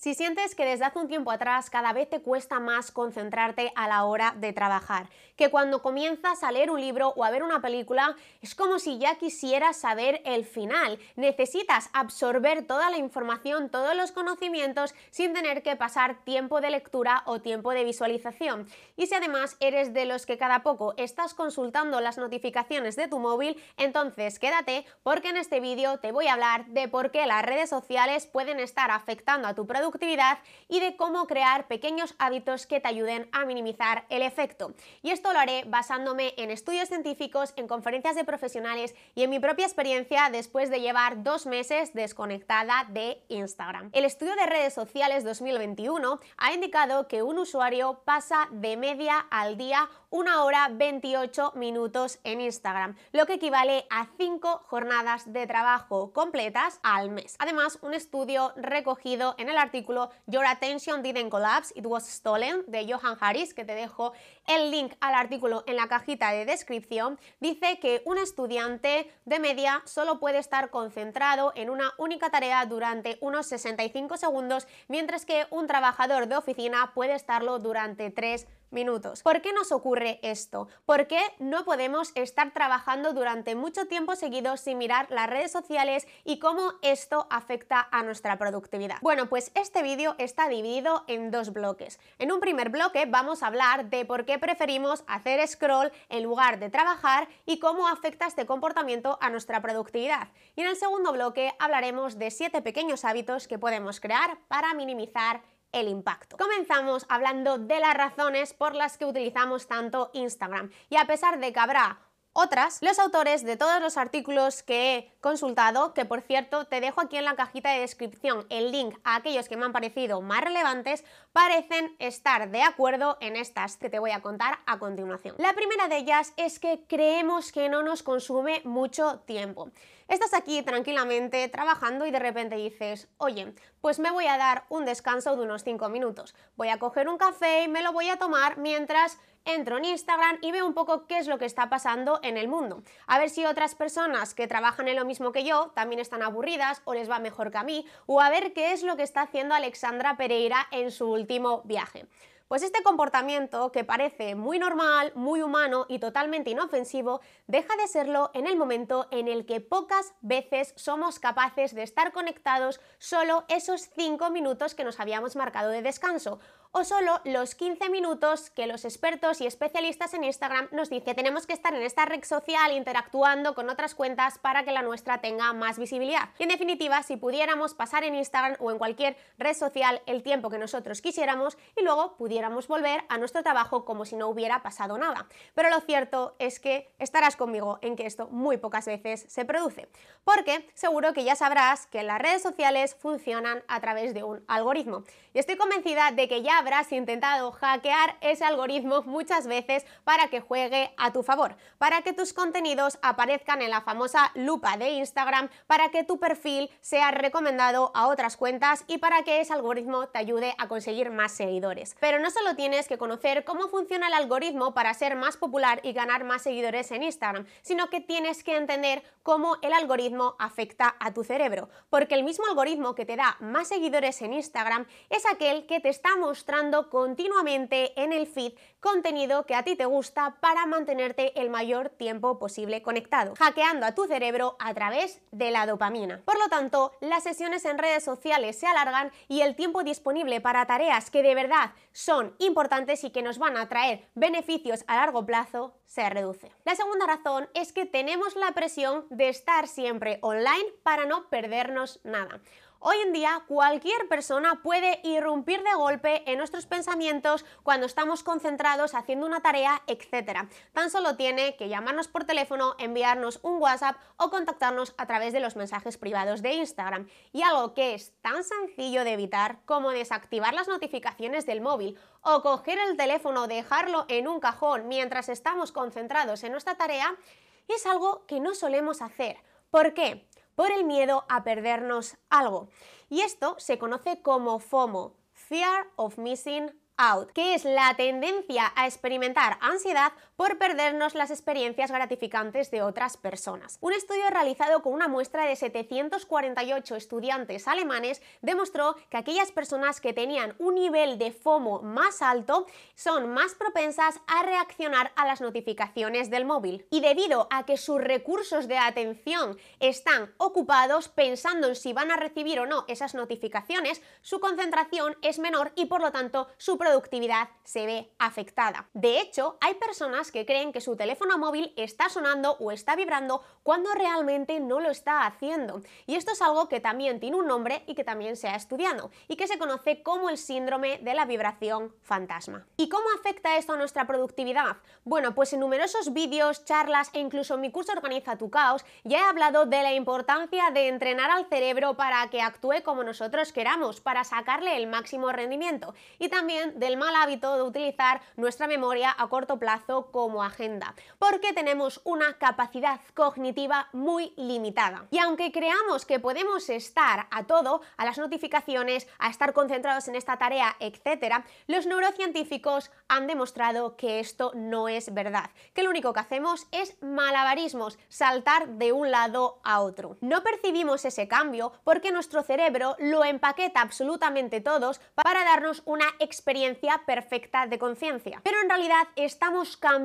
Si sientes que desde hace un tiempo atrás cada vez te cuesta más concentrarte a la hora de trabajar, que cuando comienzas a leer un libro o a ver una película es como si ya quisieras saber el final, necesitas absorber toda la información, todos los conocimientos sin tener que pasar tiempo de lectura o tiempo de visualización. Y si además eres de los que cada poco estás consultando las notificaciones de tu móvil, entonces quédate porque en este vídeo te voy a hablar de por qué las redes sociales pueden estar afectando a tu producto y de cómo crear pequeños hábitos que te ayuden a minimizar el efecto. Y esto lo haré basándome en estudios científicos, en conferencias de profesionales y en mi propia experiencia después de llevar dos meses desconectada de Instagram. El estudio de redes sociales 2021 ha indicado que un usuario pasa de media al día una hora 28 minutos en Instagram, lo que equivale a 5 jornadas de trabajo completas al mes. Además, un estudio recogido en el artículo Your Attention Didn't Collapse, It Was Stolen de Johan Harris, que te dejo el link al artículo en la cajita de descripción, dice que un estudiante de media solo puede estar concentrado en una única tarea durante unos 65 segundos, mientras que un trabajador de oficina puede estarlo durante 3 minutos. ¿Por qué nos ocurre esto? ¿Por qué no podemos estar trabajando durante mucho tiempo seguido sin mirar las redes sociales y cómo esto afecta a nuestra productividad? Bueno, pues este vídeo está dividido en dos bloques. En un primer bloque vamos a hablar de por qué preferimos hacer scroll en lugar de trabajar y cómo afecta este comportamiento a nuestra productividad. Y en el segundo bloque hablaremos de siete pequeños hábitos que podemos crear para minimizar el impacto. Comenzamos hablando de las razones por las que utilizamos tanto Instagram y a pesar de que habrá otras, los autores de todos los artículos que he consultado, que por cierto te dejo aquí en la cajita de descripción el link a aquellos que me han parecido más relevantes, parecen estar de acuerdo en estas que te voy a contar a continuación. La primera de ellas es que creemos que no nos consume mucho tiempo. Estás aquí tranquilamente trabajando y de repente dices, oye, pues me voy a dar un descanso de unos 5 minutos. Voy a coger un café y me lo voy a tomar mientras entro en Instagram y veo un poco qué es lo que está pasando en el mundo. A ver si otras personas que trabajan en lo mismo que yo también están aburridas o les va mejor que a mí, o a ver qué es lo que está haciendo Alexandra Pereira en su último viaje. Pues este comportamiento, que parece muy normal, muy humano y totalmente inofensivo, deja de serlo en el momento en el que pocas veces somos capaces de estar conectados solo esos 5 minutos que nos habíamos marcado de descanso o solo los 15 minutos que los expertos y especialistas en Instagram nos dicen tenemos que estar en esta red social interactuando con otras cuentas para que la nuestra tenga más visibilidad. Y en definitiva, si pudiéramos pasar en Instagram o en cualquier red social el tiempo que nosotros quisiéramos y luego pudiéramos volver a nuestro trabajo como si no hubiera pasado nada. Pero lo cierto es que estarás conmigo en que esto muy pocas veces se produce. Porque seguro que ya sabrás que las redes sociales funcionan a través de un algoritmo. Y estoy convencida de que ya habrás intentado hackear ese algoritmo muchas veces para que juegue a tu favor, para que tus contenidos aparezcan en la famosa lupa de Instagram, para que tu perfil sea recomendado a otras cuentas y para que ese algoritmo te ayude a conseguir más seguidores. Pero no solo tienes que conocer cómo funciona el algoritmo para ser más popular y ganar más seguidores en Instagram, sino que tienes que entender cómo el algoritmo afecta a tu cerebro, porque el mismo algoritmo que te da más seguidores en Instagram es aquel que te está mostrando continuamente en el feed contenido que a ti te gusta para mantenerte el mayor tiempo posible conectado, hackeando a tu cerebro a través de la dopamina. Por lo tanto, las sesiones en redes sociales se alargan y el tiempo disponible para tareas que de verdad son importantes y que nos van a traer beneficios a largo plazo se reduce. La segunda razón es que tenemos la presión de estar siempre online para no perdernos nada. Hoy en día cualquier persona puede irrumpir de golpe en nuestros pensamientos cuando estamos concentrados haciendo una tarea, etc. Tan solo tiene que llamarnos por teléfono, enviarnos un WhatsApp o contactarnos a través de los mensajes privados de Instagram. Y algo que es tan sencillo de evitar como desactivar las notificaciones del móvil o coger el teléfono, dejarlo en un cajón mientras estamos concentrados en nuestra tarea, es algo que no solemos hacer. ¿Por qué? Por el miedo a perdernos algo. Y esto se conoce como FOMO, Fear of Missing out, que es la tendencia a experimentar ansiedad por perdernos las experiencias gratificantes de otras personas. Un estudio realizado con una muestra de 748 estudiantes alemanes demostró que aquellas personas que tenían un nivel de FOMO más alto son más propensas a reaccionar a las notificaciones del móvil. Y debido a que sus recursos de atención están ocupados pensando en si van a recibir o no esas notificaciones, su concentración es menor y por lo tanto su productividad se ve afectada. De hecho, hay personas que creen que su teléfono móvil está sonando o está vibrando cuando realmente no lo está haciendo. Y esto es algo que también tiene un nombre y que también se ha estudiado y que se conoce como el síndrome de la vibración fantasma. ¿Y cómo afecta esto a nuestra productividad? Bueno, pues en numerosos vídeos, charlas e incluso en mi curso Organiza tu caos ya he hablado de la importancia de entrenar al cerebro para que actúe como nosotros queramos, para sacarle el máximo rendimiento y también del mal hábito de utilizar nuestra memoria a corto plazo como agenda, porque tenemos una capacidad cognitiva muy limitada. Y aunque creamos que podemos estar a todo, a las notificaciones, a estar concentrados en esta tarea, etcétera, los neurocientíficos han demostrado que esto no es verdad, que lo único que hacemos es malabarismos, saltar de un lado a otro. No percibimos ese cambio porque nuestro cerebro lo empaqueta absolutamente todos para darnos una experiencia perfecta de conciencia. Pero en realidad estamos cambiando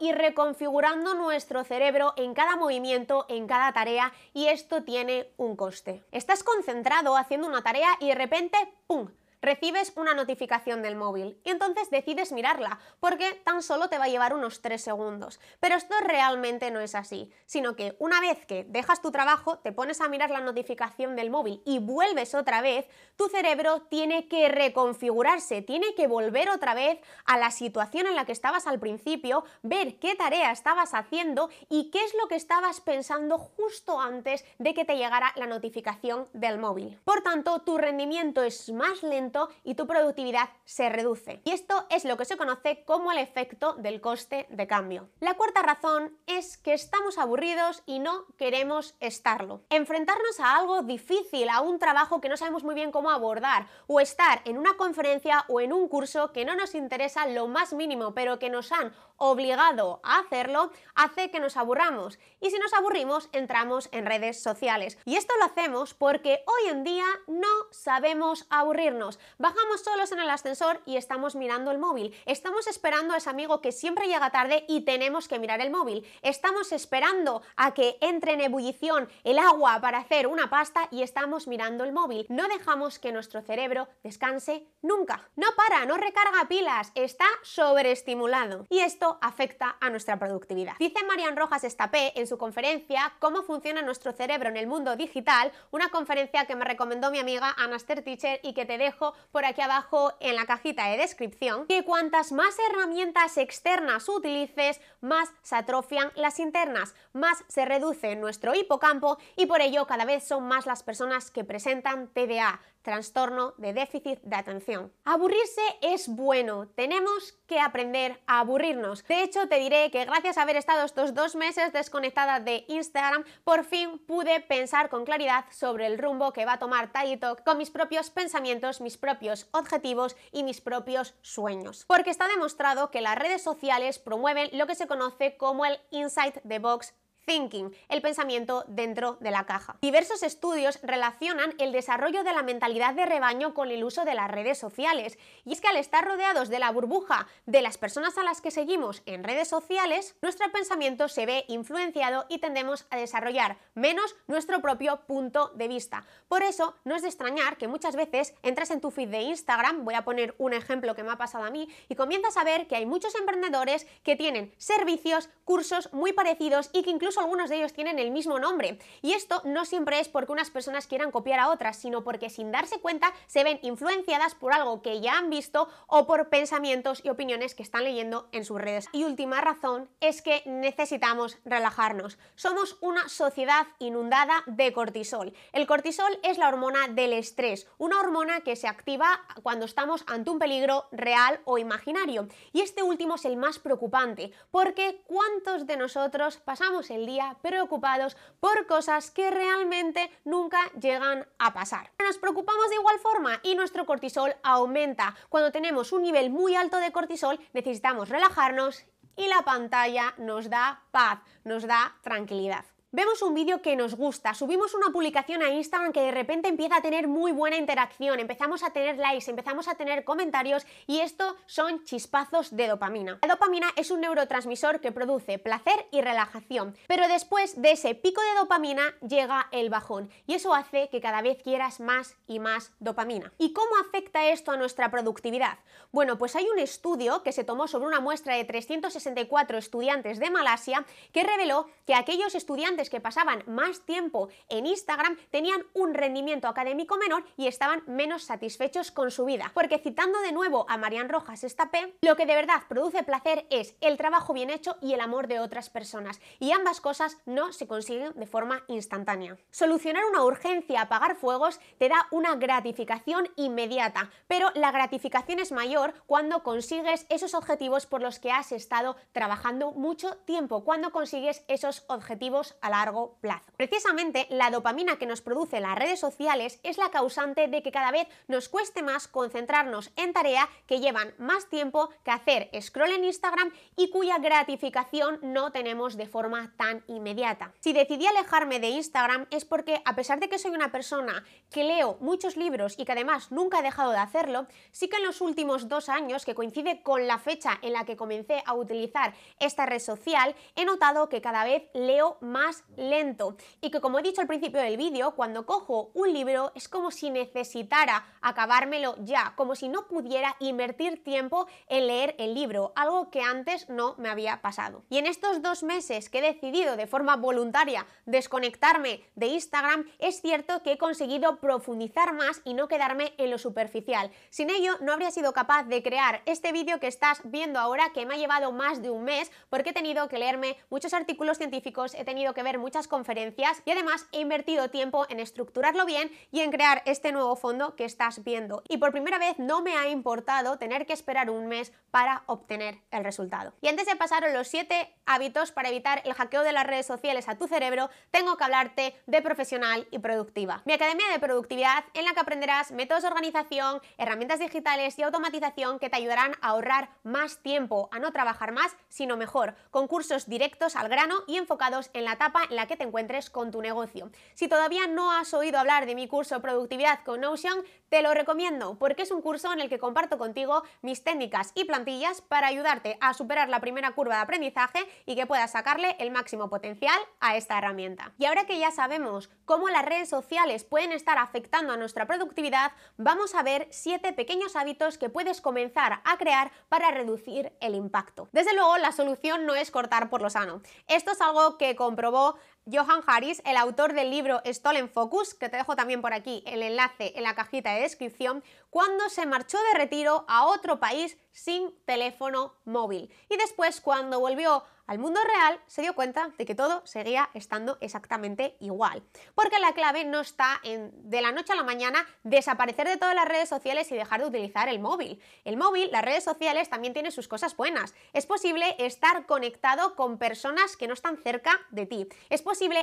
y reconfigurando nuestro cerebro en cada movimiento, en cada tarea y esto tiene un coste. Estás concentrado haciendo una tarea y de repente, ¡pum! Recibes una notificación del móvil y entonces decides mirarla, porque tan solo te va a llevar unos 3 segundos. Pero esto realmente no es así, sino que una vez que dejas tu trabajo, te pones a mirar la notificación del móvil y vuelves otra vez, tu cerebro tiene que reconfigurarse, tiene que volver otra vez a la situación en la que estabas al principio, ver qué tarea estabas haciendo y qué es lo que estabas pensando justo antes de que te llegara la notificación del móvil. Por tanto, tu rendimiento es más lento y tu productividad se reduce. Y esto es lo que se conoce como el efecto del coste de cambio. La cuarta razón es que estamos aburridos y no queremos estarlo. Enfrentarnos a algo difícil, a un trabajo que no sabemos muy bien cómo abordar, o estar en una conferencia o en un curso que no nos interesa lo más mínimo, pero que nos han obligado a hacerlo, hace que nos aburramos. Y si nos aburrimos, entramos en redes sociales. Y esto lo hacemos porque hoy en día no sabemos aburrirnos. Bajamos solos en el ascensor y estamos mirando el móvil. Estamos esperando a ese amigo que siempre llega tarde y tenemos que mirar el móvil. Estamos esperando a que entre en ebullición el agua para hacer una pasta y estamos mirando el móvil. No dejamos que nuestro cerebro descanse nunca. No para, no recarga pilas, está sobreestimulado. Y esto afecta a nuestra productividad. Dice Marian Rojas Estapé en su conferencia Cómo funciona nuestro cerebro en el mundo digital, una conferencia que me recomendó mi amiga Anaster Teacher y que te dejo por aquí abajo en la cajita de descripción, que cuantas más herramientas externas utilices, más se atrofian las internas, más se reduce nuestro hipocampo y por ello cada vez son más las personas que presentan TDA, trastorno de déficit de atención. Aburrirse es bueno, tenemos que aprender a aburrirnos. De hecho, te diré que gracias a haber estado estos dos meses desconectada de Instagram, por fin pude pensar con claridad sobre el rumbo que va a tomar TikTok con mis propios pensamientos, mis propios objetivos y mis propios sueños. Porque está demostrado que las redes sociales promueven lo que se conoce como el Inside the Box thinking, el pensamiento dentro de la caja. Diversos estudios relacionan el desarrollo de la mentalidad de rebaño con el uso de las redes sociales. Y es que al estar rodeados de la burbuja de las personas a las que seguimos en redes sociales, nuestro pensamiento se ve influenciado y tendemos a desarrollar menos nuestro propio punto de vista. Por eso, no es de extrañar que muchas veces entras en tu feed de Instagram, voy a poner un ejemplo que me ha pasado a mí, y comienzas a ver que hay muchos emprendedores que tienen servicios, cursos muy parecidos y que algunos de ellos tienen el mismo nombre. Y esto no siempre es porque unas personas quieran copiar a otras, sino porque sin darse cuenta se ven influenciadas por algo que ya han visto o por pensamientos y opiniones que están leyendo en sus redes. Y última razón es que necesitamos relajarnos. Somos una sociedad inundada de cortisol. El cortisol es la hormona del estrés, una hormona que se activa cuando estamos ante un peligro real o imaginario. Y este último es el más preocupante, porque ¿cuántos de nosotros pasamos el día preocupados por cosas que realmente nunca llegan a pasar. Nos preocupamos de igual forma y nuestro cortisol aumenta. Cuando tenemos un nivel muy alto de cortisol necesitamos relajarnos y la pantalla nos da paz, nos da tranquilidad. Vemos un vídeo que nos gusta, subimos una publicación a Instagram que de repente empieza a tener muy buena interacción, empezamos a tener likes, empezamos a tener comentarios y esto son chispazos de dopamina. La dopamina es un neurotransmisor que produce placer y relajación, pero después de ese pico de dopamina llega el bajón y eso hace que cada vez quieras más y más dopamina. ¿Y cómo afecta esto a nuestra productividad? Bueno, pues hay un estudio que se tomó sobre una muestra de 364 estudiantes de Malasia que reveló que aquellos estudiantes que pasaban más tiempo en Instagram tenían un rendimiento académico menor y estaban menos satisfechos con su vida. Porque citando de nuevo a Marian Rojas Estapé, lo que de verdad produce placer es el trabajo bien hecho y el amor de otras personas. Y ambas cosas no se consiguen de forma instantánea. Solucionar una urgencia, apagar fuegos, te da una gratificación inmediata, pero la gratificación es mayor cuando consigues esos objetivos por los que has estado trabajando mucho tiempo, cuando consigues esos objetivos a largo plazo. Precisamente la dopamina que nos produce las redes sociales es la causante de que cada vez nos cueste más concentrarnos en tareas que llevan más tiempo que hacer scroll en Instagram y cuya gratificación no tenemos de forma tan inmediata. Si decidí alejarme de Instagram es porque a pesar de que soy una persona que leo muchos libros y que además nunca he dejado de hacerlo, sí que en los últimos dos años, que coincide con la fecha en la que comencé a utilizar esta red social, he notado que cada vez leo más lento y que como he dicho al principio del vídeo, cuando cojo un libro es como si necesitara acabármelo ya, como si no pudiera invertir tiempo en leer el libro, algo que antes no me había pasado. Y en estos dos meses que he decidido de forma voluntaria desconectarme de Instagram, es cierto que he conseguido profundizar más y no quedarme en lo superficial. Sin ello no habría sido capaz de crear este vídeo que estás viendo ahora que me ha llevado más de un mes porque he tenido que leerme muchos artículos científicos, he tenido que ver muchas conferencias y además he invertido tiempo en estructurarlo bien y en crear este nuevo fondo que estás viendo. Y por primera vez no me ha importado tener que esperar un mes para obtener el resultado. Y antes de pasar los 7 hábitos para evitar el hackeo de las redes sociales a tu cerebro, tengo que hablarte de profesional y productiva. Mi academia de productividad en la que aprenderás métodos de organización, herramientas digitales y automatización que te ayudarán a ahorrar más tiempo, a no trabajar más, sino mejor, con cursos directos al grano y enfocados en la etapa en la que te encuentres con tu negocio. Si todavía no has oído hablar de mi curso Productividad con Notion, te lo recomiendo porque es un curso en el que comparto contigo mis técnicas y plantillas para ayudarte a superar la primera curva de aprendizaje y que puedas sacarle el máximo potencial a esta herramienta. Y ahora que ya sabemos cómo las redes sociales pueden estar afectando a nuestra productividad, vamos a ver siete pequeños hábitos que puedes comenzar a crear para reducir el impacto. Desde luego, la solución no es cortar por lo sano. Esto es algo que comprobó people Johan Harris, el autor del libro Stolen Focus, que te dejo también por aquí el enlace en la cajita de descripción, cuando se marchó de retiro a otro país sin teléfono móvil. Y después, cuando volvió al mundo real, se dio cuenta de que todo seguía estando exactamente igual. Porque la clave no está en de la noche a la mañana desaparecer de todas las redes sociales y dejar de utilizar el móvil. El móvil, las redes sociales también tienen sus cosas buenas. Es posible estar conectado con personas que no están cerca de ti.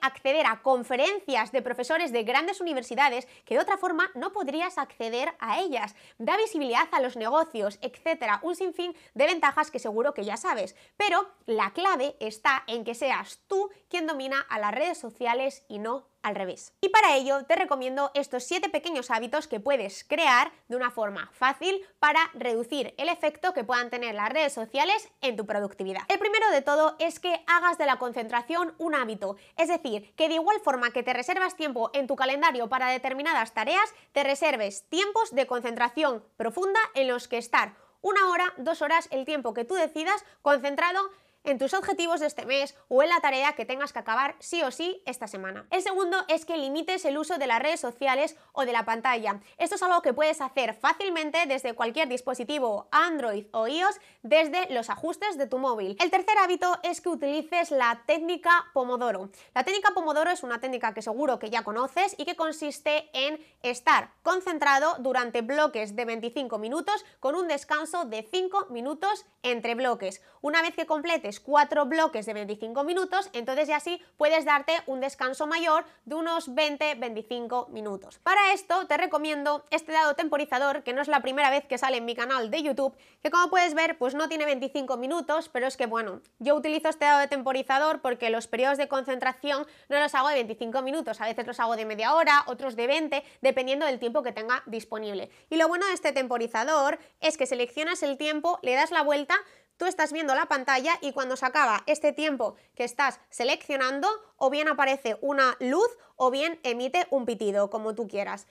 Acceder a conferencias de profesores de grandes universidades que de otra forma no podrías acceder a ellas. Da visibilidad a los negocios, etcétera. Un sinfín de ventajas que seguro que ya sabes. Pero la clave está en que seas tú quien domina a las redes sociales y no al revés. Y para ello te recomiendo estos 7 pequeños hábitos que puedes crear de una forma fácil para reducir el efecto que puedan tener las redes sociales en tu productividad. El primero de todo es que hagas de la concentración un hábito, es decir, que de igual forma que te reservas tiempo en tu calendario para determinadas tareas, te reserves tiempos de concentración profunda en los que estar una hora, dos horas, el tiempo que tú decidas concentrado en tus objetivos de este mes o en la tarea que tengas que acabar sí o sí esta semana. El segundo es que limites el uso de las redes sociales o de la pantalla. Esto es algo que puedes hacer fácilmente desde cualquier dispositivo Android o iOS desde los ajustes de tu móvil. El tercer hábito es que utilices la técnica Pomodoro. La técnica Pomodoro es una técnica que seguro que ya conoces y que consiste en estar concentrado durante bloques de 25 minutos con un descanso de 5 minutos entre bloques. Una vez que completes cuatro bloques de 25 minutos, entonces ya sí puedes darte un descanso mayor de unos 20-25 minutos. Para esto te recomiendo este dado temporizador, que no es la primera vez que sale en mi canal de YouTube, que como puedes ver pues no tiene 25 minutos, pero es que bueno, yo utilizo este dado temporizador porque los periodos de concentración no los hago de 25 minutos, a veces los hago de media hora, otros de 20, dependiendo del tiempo que tenga disponible. Y lo bueno de este temporizador es que seleccionas el tiempo, le das la vuelta, tú estás viendo la pantalla y cuando se acaba este tiempo que estás seleccionando, o bien aparece una luz o bien emite un pitido, como tú quieras.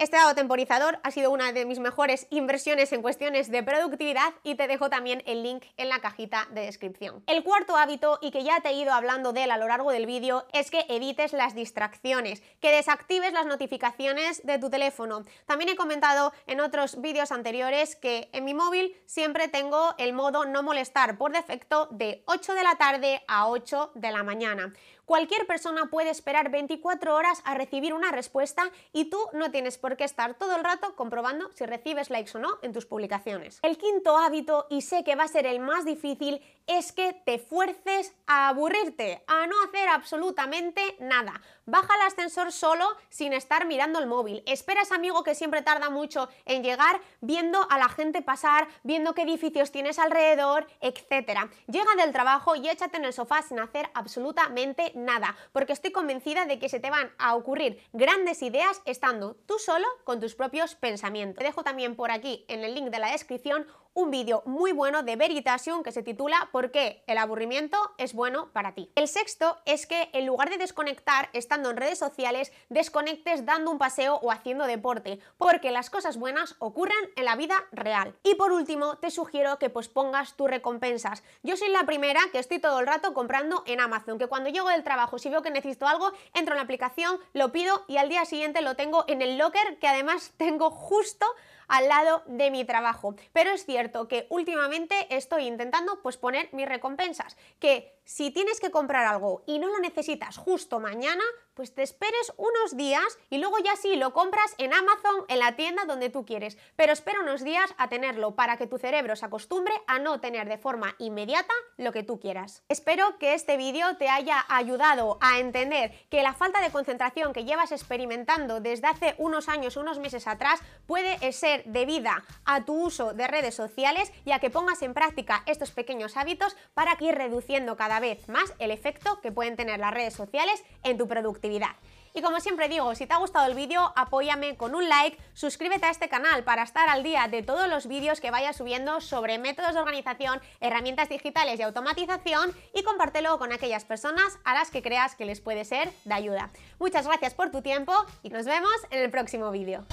Este dado temporizador ha sido una de mis mejores inversiones en cuestiones de productividad y te dejo también el link en la cajita de descripción. El cuarto hábito, y que ya te he ido hablando de él a lo largo del vídeo, es que evites las distracciones, que desactives las notificaciones de tu teléfono. También he comentado en otros vídeos anteriores que en mi móvil siempre tengo el modo no molestar por defecto de 8 de la tarde a 8 de la mañana. Cualquier persona puede esperar 24 horas a recibir una respuesta y tú no tienes por qué estar todo el rato comprobando si recibes likes o no en tus publicaciones. El quinto hábito, y sé que va a ser el más difícil, es que te fuerces a aburrirte, a no hacer absolutamente nada. Baja el ascensor solo sin estar mirando el móvil. Espera a amigo que siempre tarda mucho en llegar viendo a la gente pasar, viendo qué edificios tienes alrededor, etc. Llega del trabajo y échate en el sofá sin hacer absolutamente nada, porque estoy convencida de que se te van a ocurrir grandes ideas estando tú solo con tus propios pensamientos. Te dejo también por aquí en el link de la descripción un vídeo muy bueno de Veritasium que se titula ¿Por qué el aburrimiento es bueno para ti? El sexto es que en lugar de desconectar estando en redes sociales, desconectes dando un paseo o haciendo deporte, porque las cosas buenas ocurren en la vida real. Y por último, te sugiero que pospongas tus recompensas. Yo soy la primera que estoy todo el rato comprando en Amazon, que cuando llego del trabajo, si veo que necesito algo, entro en la aplicación, lo pido y al día siguiente lo tengo en el locker que además tengo justo al lado de mi trabajo. Pero es cierto que últimamente estoy intentando pues poner mis recompensas, que si tienes que comprar algo y no lo necesitas justo mañana, pues te esperes unos días y luego ya sí lo compras en Amazon, en la tienda donde tú quieres. Pero espera unos días a tenerlo para que tu cerebro se acostumbre a no tener de forma inmediata lo que tú quieras. Espero que este vídeo te haya ayudado a entender que la falta de concentración que llevas experimentando desde hace unos años, unos meses atrás, puede ser debida a tu uso de redes sociales y a que pongas en práctica estos pequeños hábitos para ir reduciendo cada vez más el efecto que pueden tener las redes sociales en tu productividad. Y como siempre digo, si te ha gustado el vídeo, apóyame con un like, suscríbete a este canal para estar al día de todos los vídeos que vaya subiendo sobre métodos de organización, herramientas digitales y automatización y compártelo con aquellas personas a las que creas que les puede ser de ayuda. Muchas gracias por tu tiempo y nos vemos en el próximo vídeo.